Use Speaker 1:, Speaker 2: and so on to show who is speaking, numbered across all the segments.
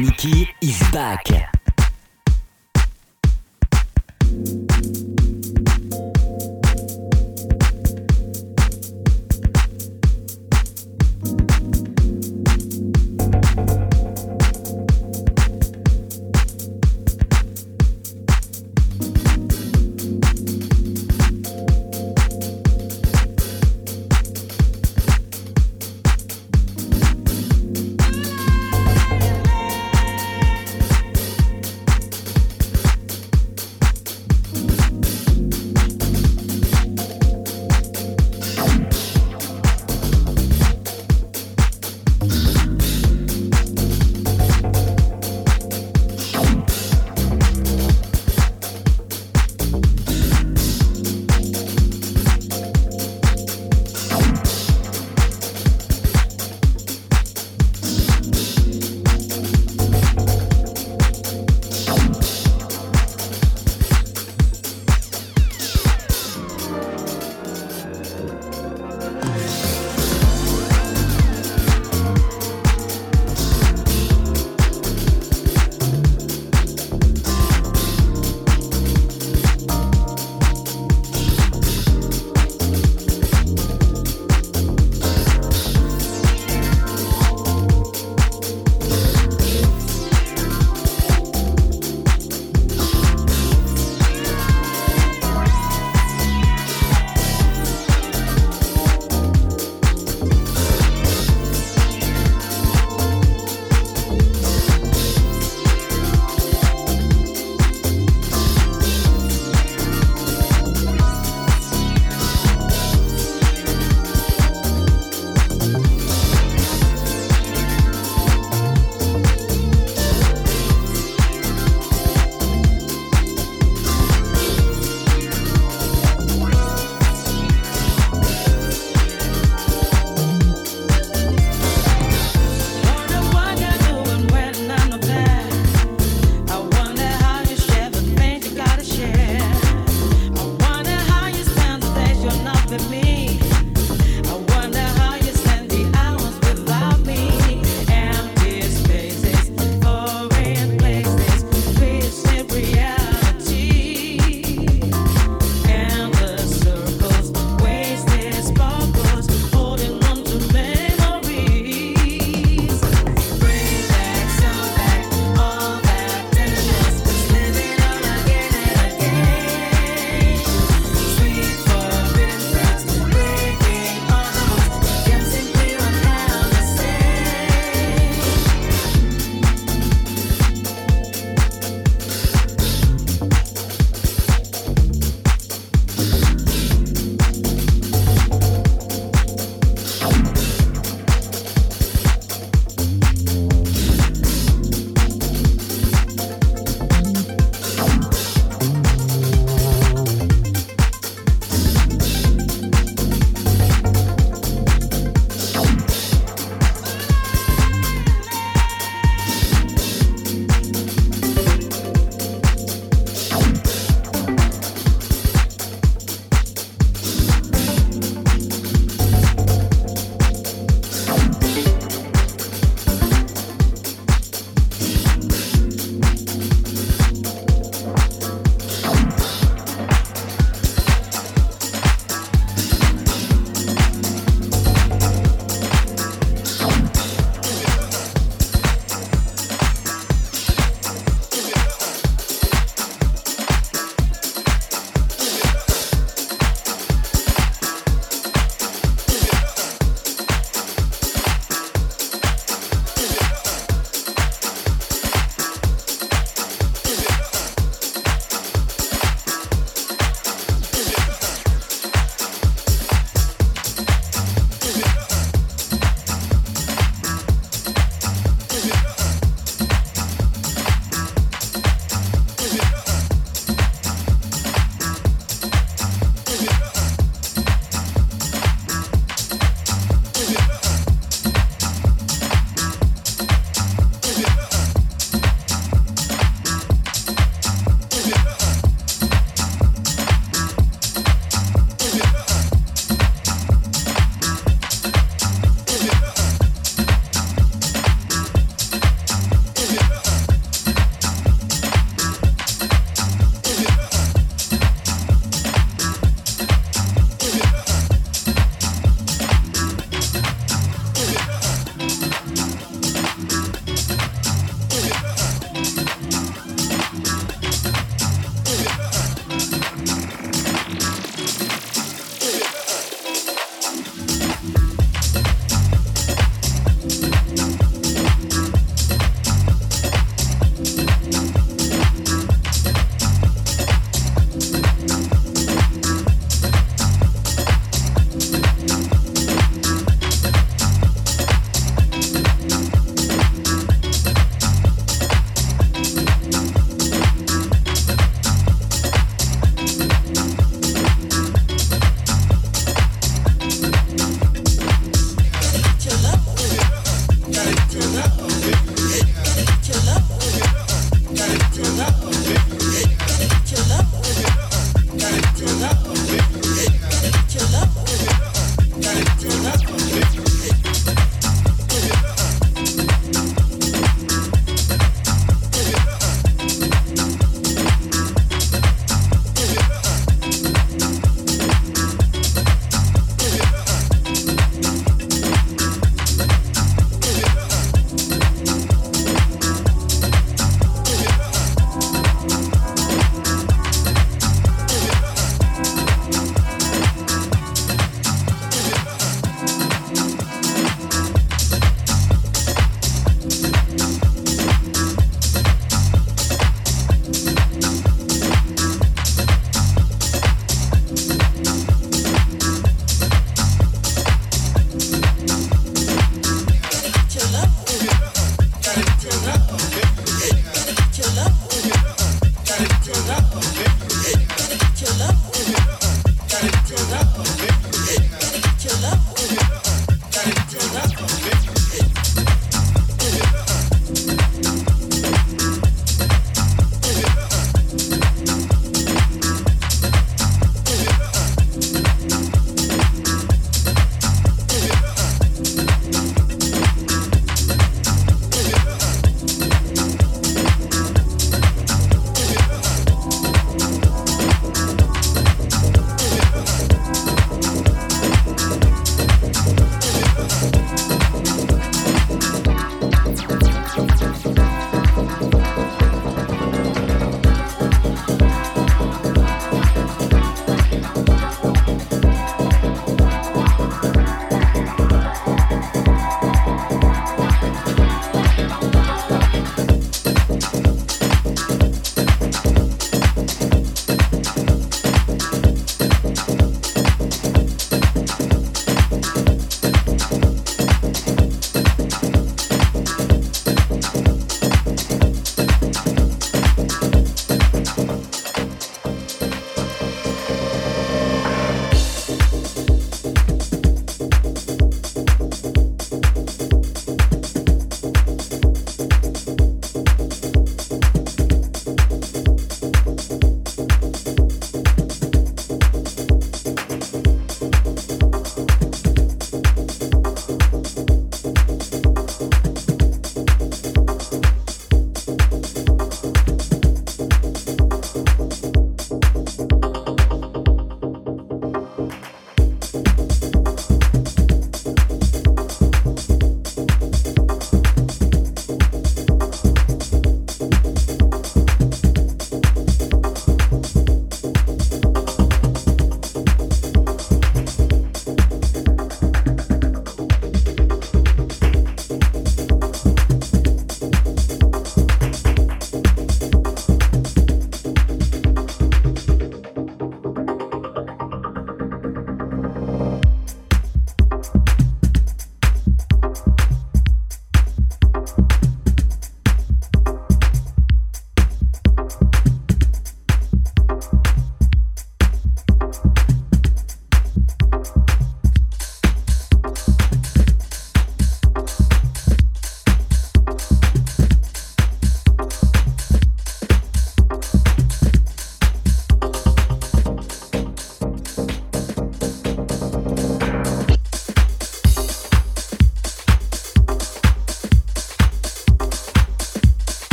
Speaker 1: Nikki is back.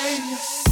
Speaker 2: rain.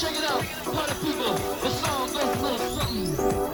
Speaker 2: Check it out, party people. The song goes a little something.